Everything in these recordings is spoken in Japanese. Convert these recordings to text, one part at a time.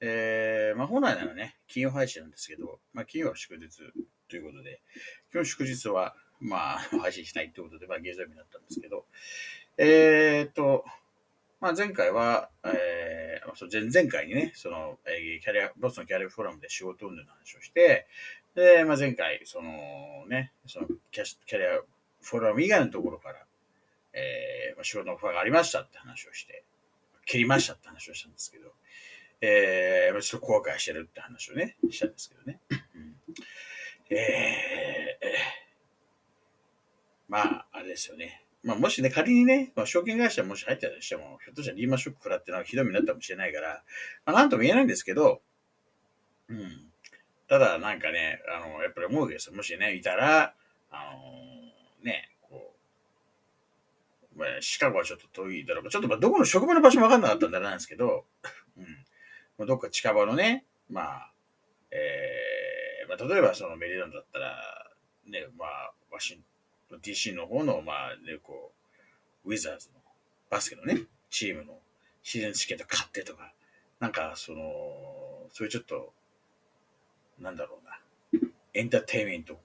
えー、まあ本来ならね、金曜配信なんですけど、まあ金曜は祝日ということで、今日祝日は、まあ配信しないということで、まあ月曜日になったんですけど、えーと、まあ前回は、えー、そう前前回にね、その、えーキャリア、ボストンキャリアフォーラムで仕事運動の話をして、で、まあ前回、そのね、そのキャキャリアフォーラム以外のところから、えーまあ、仕事のオファーがありましたって話をして、切りましたって話をしたんですけど、えー、ちょっと後悔してるって話をね、したんですけどね。うんえー、まあ、あれですよね。まあ、もしね、仮にね、まあ、証券会社もし入ったとしても、ひょっとしたらリーマンショック食らってのはひどい目になったかもしれないから、まあ、なんとも言えないんですけど、うん。ただ、なんかね、あの、やっぱり思うわけですよ。もしね、いたら、あのね、こう、まあ、シカゴはちょっと遠いだろう、ちょっとまあどこの職場の場所も分かんなかったんだなんですけど、どっか近場のね、まあ、えー、まあ、例えばそのメリーランドだったら、ね、まあ、ワシントン、DC の方の、まあ、ね、こう、ウィザーズのバスケのね、チームのシーズンチケット買ってとか、なんか、その、そういうちょっと、なんだろうな、エンターテインメント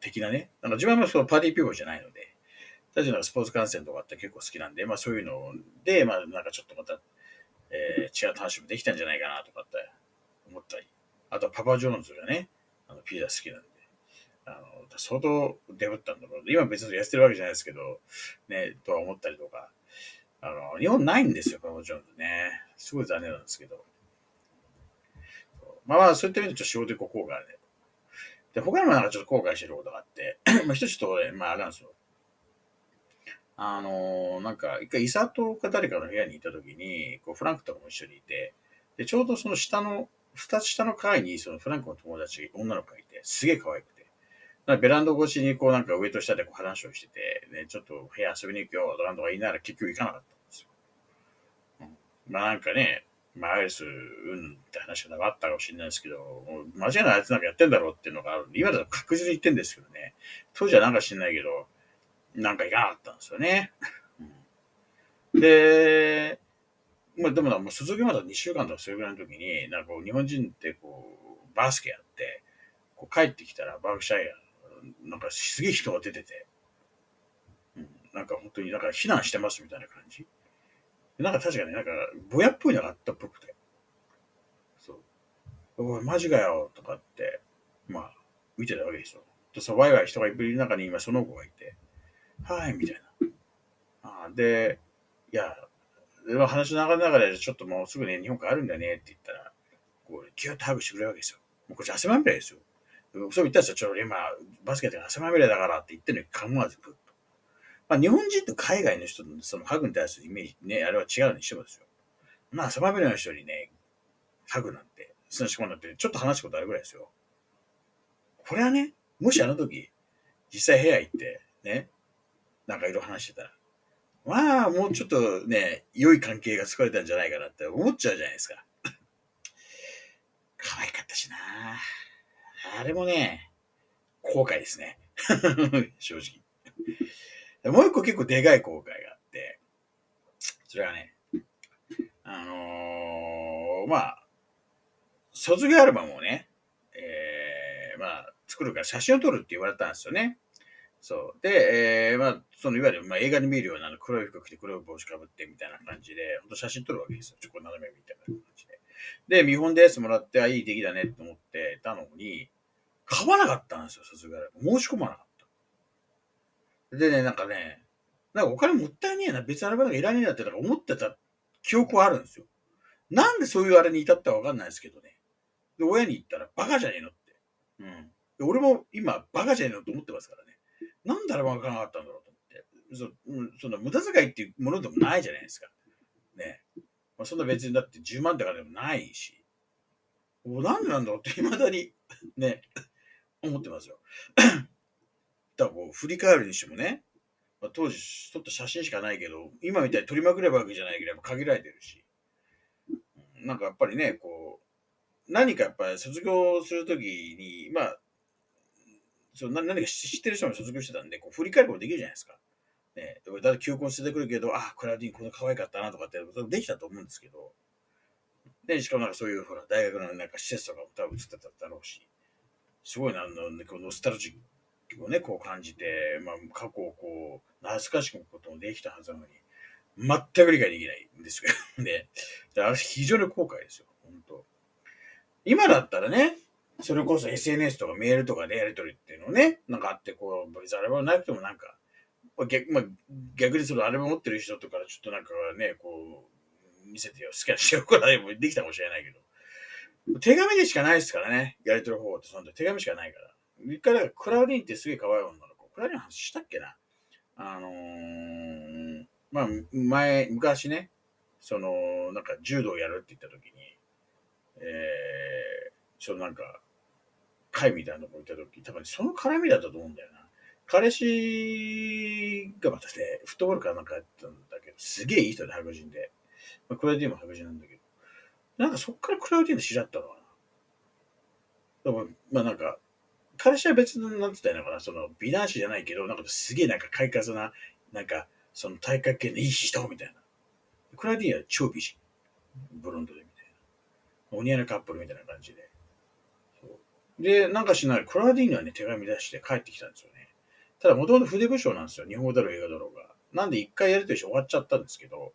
的なね、なんか自分はその party people じゃないので、ただなんかスポーツ観戦とかって結構好きなんで、まあそういうので、まあなんかちょっとまた、えー違う話もできたんじゃないかなとかって思ったり、あとパパ・ジョーンズがね、あのピザ好きなんで、あの相当デブったんだろう。今別に痩せてるわけじゃないですけど、ね、とは思ったりとか、あの、日本ないんですよ、パパ・ジョーンズね。すごい残念なんですけど。まあまあ、そういった意味でちょっと仕事でこう後悔あるね。で、他にもなんかちょっと後悔してることがあって、まあ一つちょっと俺、まああれなんですよ。あのーなんか、一回、イサトか誰かの部屋にいたときに、こう、フランクとかも一緒にいて、で、ちょうどその下の、二つ下の階に、そのフランクの友達、女の子がいて、すげえ可愛くて。なベランダ越しに、こう、なんか上と下でこう話をしてて、ね、ちょっと部屋遊びに行くよ、とかなんとか言いながら結局行かなかったんですよ。うん、まあなんかね、まあアイス、うんって話があったかもしれないですけど、もう間違いないあいつなんかやってんだろうっていうのがあるんで、今だと確実に言ってんですけどね、当時はなんか知んないけど、なんか行かなかったんですよね。うんで、まあでもな、もう卒業まで2週間とかそれぐらいの時に、なんかこう日本人ってこう、バスケやって、こう帰ってきたらバークシャイア、なんかすげえ人が出てて、うん、なんか本当になんか避難してますみたいな感じ。でなんか確かになんかぼやっぽいのがあったっぽくて、そう。おい、マジかよとかって、まあ、見てたわけですよ。で、そう、ワイワイ人がいる中に今その子がいて、はい、みたいな。あで、いや、話の流れの中で、ちょっともうすぐね、日本帰るんだねって言ったら、こう、キュッとハグしてくれるわけですよ。もうこっち汗まみれですよ。そう言ったんですよ。ちょっと今、バスケットが汗まみれだからって言ってるのに構わずグッと。まあ、日本人と海外の人のそのハグに対するイメージね、あれは違うにしてもですよ。まあ、汗まみれの人にね、ハグなんて、その仕込んだって、ちょっと話したことあるぐらいですよ。これはね、もしあの時、実際部屋行って、ね、なんかいろいろ話してたら、まあ、もうちょっとね、良い関係が作れたんじゃないかなって思っちゃうじゃないですか。可愛かったしなあれもね、後悔ですね。正直。もう一個結構でかい後悔があって、それはね、あのーまあ、卒業アルバムをね、えー、まあ、作るから写真を撮るって言われたんですよね。そう。で、えー、まあ、そのいわゆる、まあ、映画に見るような黒い服着て黒い帽子かぶってみたいな感じで、本当写真撮るわけですよ。ちょっと斜めみたいな感じで。で、見本でやつもらって、あ、いい出来だねって思ってたのに、買わなかったんですよ、卒業アルバム。申し込まなかった。でね、なんかね、なんかお金もったいねえな、別にアルバムがいらねえなって思ってた記憶はあるんですよ。なんでそういうあれに至ったかわかんないですけどね。で、親に言ったら、バカじゃねえのって。うん。で俺も今、バカじゃねえのと思ってますからね。なんでアルバムが買わなかったんだろうと思って。そんそんな無駄遣いっていうものでもないじゃないですか。ね。まあ、そんな別にだって10万とかでもないし。おなんでなんだろうって未だにね、思ってますよ。だからこう、振り返るにしてもね、まあ、当時撮った写真しかないけど、今みたいに撮りまくればわけじゃないけど、やっぱ限られてるし。なんかやっぱりね、こう、何かやっぱり卒業するときに、まあ、そう何か知ってる人も卒業してたんで、こう振り返ることできるじゃないですか。ね、だって求婚してくるけど、あ、クラウディンこの可愛かったなとかってできたと思うんですけど、で、しかもなんかそういうほら、大学のなんか施設とかも多分映ってただろうし、すごいな、あの、このスタルジックをね、こう感じて、まあ、過去をこう、懐かしくこともできたはずなのに、全く理解できないんですけどね。だから非常に後悔ですよ、本当今だったらね、それこそ SNS とかメールとかでやり取りっていうのね、なんかあって、こう、別にあれはなくてもなんか、逆,、まあ、逆にそのあれも持ってる人とかちょっとなんかね、こう、見せてよ、好きなしてよ、これもできたかもしれないけど、手紙でしかないですからね、やり取り方法って、その手紙しかないから。一回、だからクラウディンってすげえ可愛い女の子。クラウディンの話したっけな。あのー、まあ、前、昔ね、その、なんか柔道やるって言った時に、えー、そのなんか、会みたいなとこ行った時、多分その絡みだったと思うんだよな。彼氏がまたね、フットボールかなんかやったんだけど、すげえいい人で白人で。まあ、クラウディーも白人なんだけど。なんかそっからクラウディーの知り合ったのかな。でも、まあなんか、彼氏は別の、なんて言ったらいいのかな、その、美男子じゃないけど、なんかすげえなんか快活な、なんか、その体格系のいい人みたいな。クラウディーは超美人。ブロンドでみたいな。お似合いのカップルみたいな感じで。で、なんかしない、クラウディーにはね、手紙出して帰ってきたんですよね。ただ、もともと筆部署なんですよ。日本語だろう、映画だろうが。なんで一回やるとして終わっちゃったんですけど、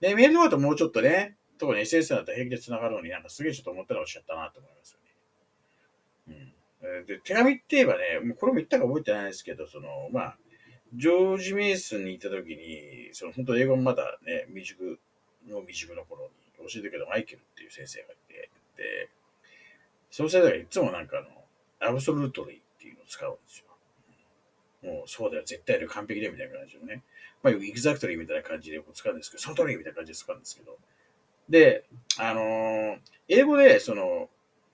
で、メールとかともうちょっとね、特に SS だったら平気で繋がるのになんかすげえちょっと思ったらおっしゃったなと思いますよね。うん。で、手紙って言えばね、もうこれも言ったか覚えてないですけど、その、まあ、ジョージ・メイスンに行った時に、その本当英語もまだね、未熟の未熟の頃に教えてくれたマイケルっていう先生がいて、で、その先生がいつもなんかあの、 absolutely っていうのを使うんですよ。もうそうだよ、絶対で完璧だよみたいな感じのね。まあ、 exactly みたいな感じでこう使うんですけど、その通りみたいな感じで使うんですけど。で、あのー、英語で、その、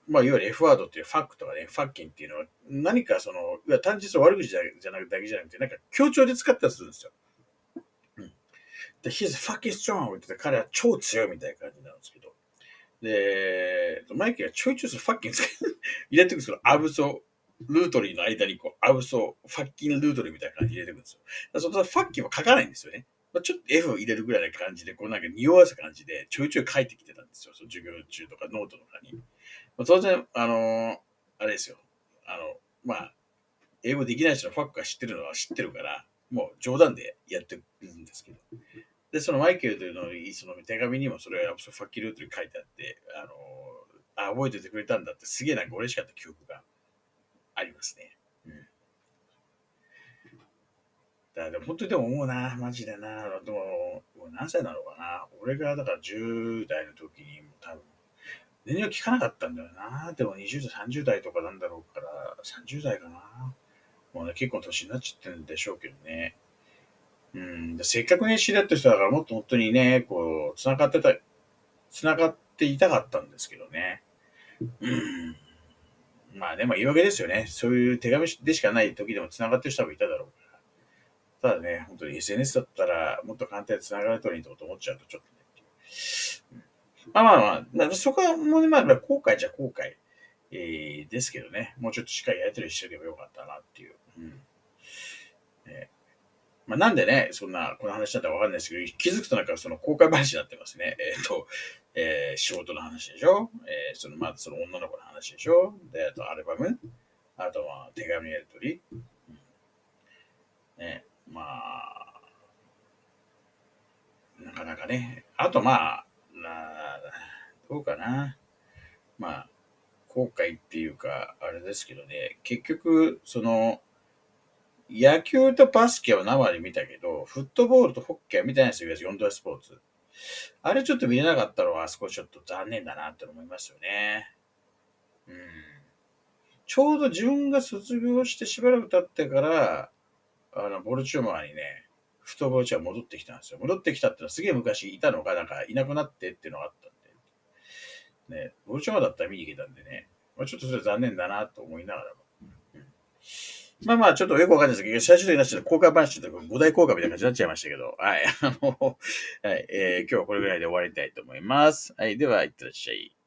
まあ、いわゆる F ワードっていうファックとかね、ファッキンっていうのは、何かその、いや単純に悪口じゃなくだけじゃなくて、なんか強調で使ったりするんですよ。うん。で、he's fucking strong って言って彼は超強いみたいな感じなんですけど。で、マイケルがちょいちょいそのファッキン入れてくるんですけど、 absolutely の間にこう、 abso-fucking-lutely みたいな感じで入れてくるんですよ。そのファッキンは書かないんですよね。まあ、ちょっと F を入れるぐらいな感じで、こうなんか匂わせ感じでちょいちょい書いてきてたんですよ。その授業中とかノートとかに。まあ、当然、あのー、あれですよ。あの、まあ、英語できない人のファックが知ってるのは知ってるから、もう冗談でやってるんですけど。で、そのマイケルというのにその手紙にもそれはファッキルートに書いてあって、あのー、あ、覚えててくれたんだってすげえなんか嬉しかった記憶がありますね。うん。だでも本当にでも思うな、マジでな。でも、も何歳なのかな。俺がだから10代の時にも多分、全然聞かなかったんだよな。でも20代、30代とかなんだろうから、30代かな。もうね、結構年になっちゃってるんでしょうけどね。うん、せっかくね、知り合った人だからもっと本当にね、こう、繋がってた、繋がっていたかったんですけどね。うん。まあでも言い訳ですよね。そういう手紙でしかない時でも繋がってる人もいただろうから。ただね、本当に SNS だったらもっと簡単に繋がるといいと思っちゃうとちょっとね。まあまあまあ、そこはもうね、まあ後悔じゃ後悔、えー、ですけどね。もうちょっとしっかりやりとりしておけばよかったなっていう。うんえまあ、なんでね、そんな、この話だったらわかんないですけど、気づくとなんかその公開話になってますね。えっ、ー、と、えー、仕事の話でしょ？えー、その、まずその女の子の話でしょ？で、あとアルバム？あとは手紙やり取り、うん、ね、まあ、なかなかね。あとまあ、などうかな？まあ、後悔っていうか、あれですけどね、結局、その、野球とバスケは生で見たけど、フットボールとホッケーは見たいんですよ、4大スポーツ。あれちょっと見れなかったのは、あそこちょっと残念だなって思いますよね。うん。ちょうど自分が卒業してしばらく経ってから、あの、ボルチューマーにね、フットボールチーム戻ってきたんですよ。戻ってきたってのはすげえ昔いたのが、なんかいなくなってっていうのがあったんでね、ボルチョマーだったら見に行けたんでね、まあ、ちょっとそれ残念だなと思いながらも。うんまあまあ、ちょっとよくわかんないですけど、最終的になっちゃった公開話とか5大公開みたいな感じになっちゃいましたけど、はい。あの、はい、えー、今日はこれぐらいで終わりたいと思います。はい。では、いってらっしゃい。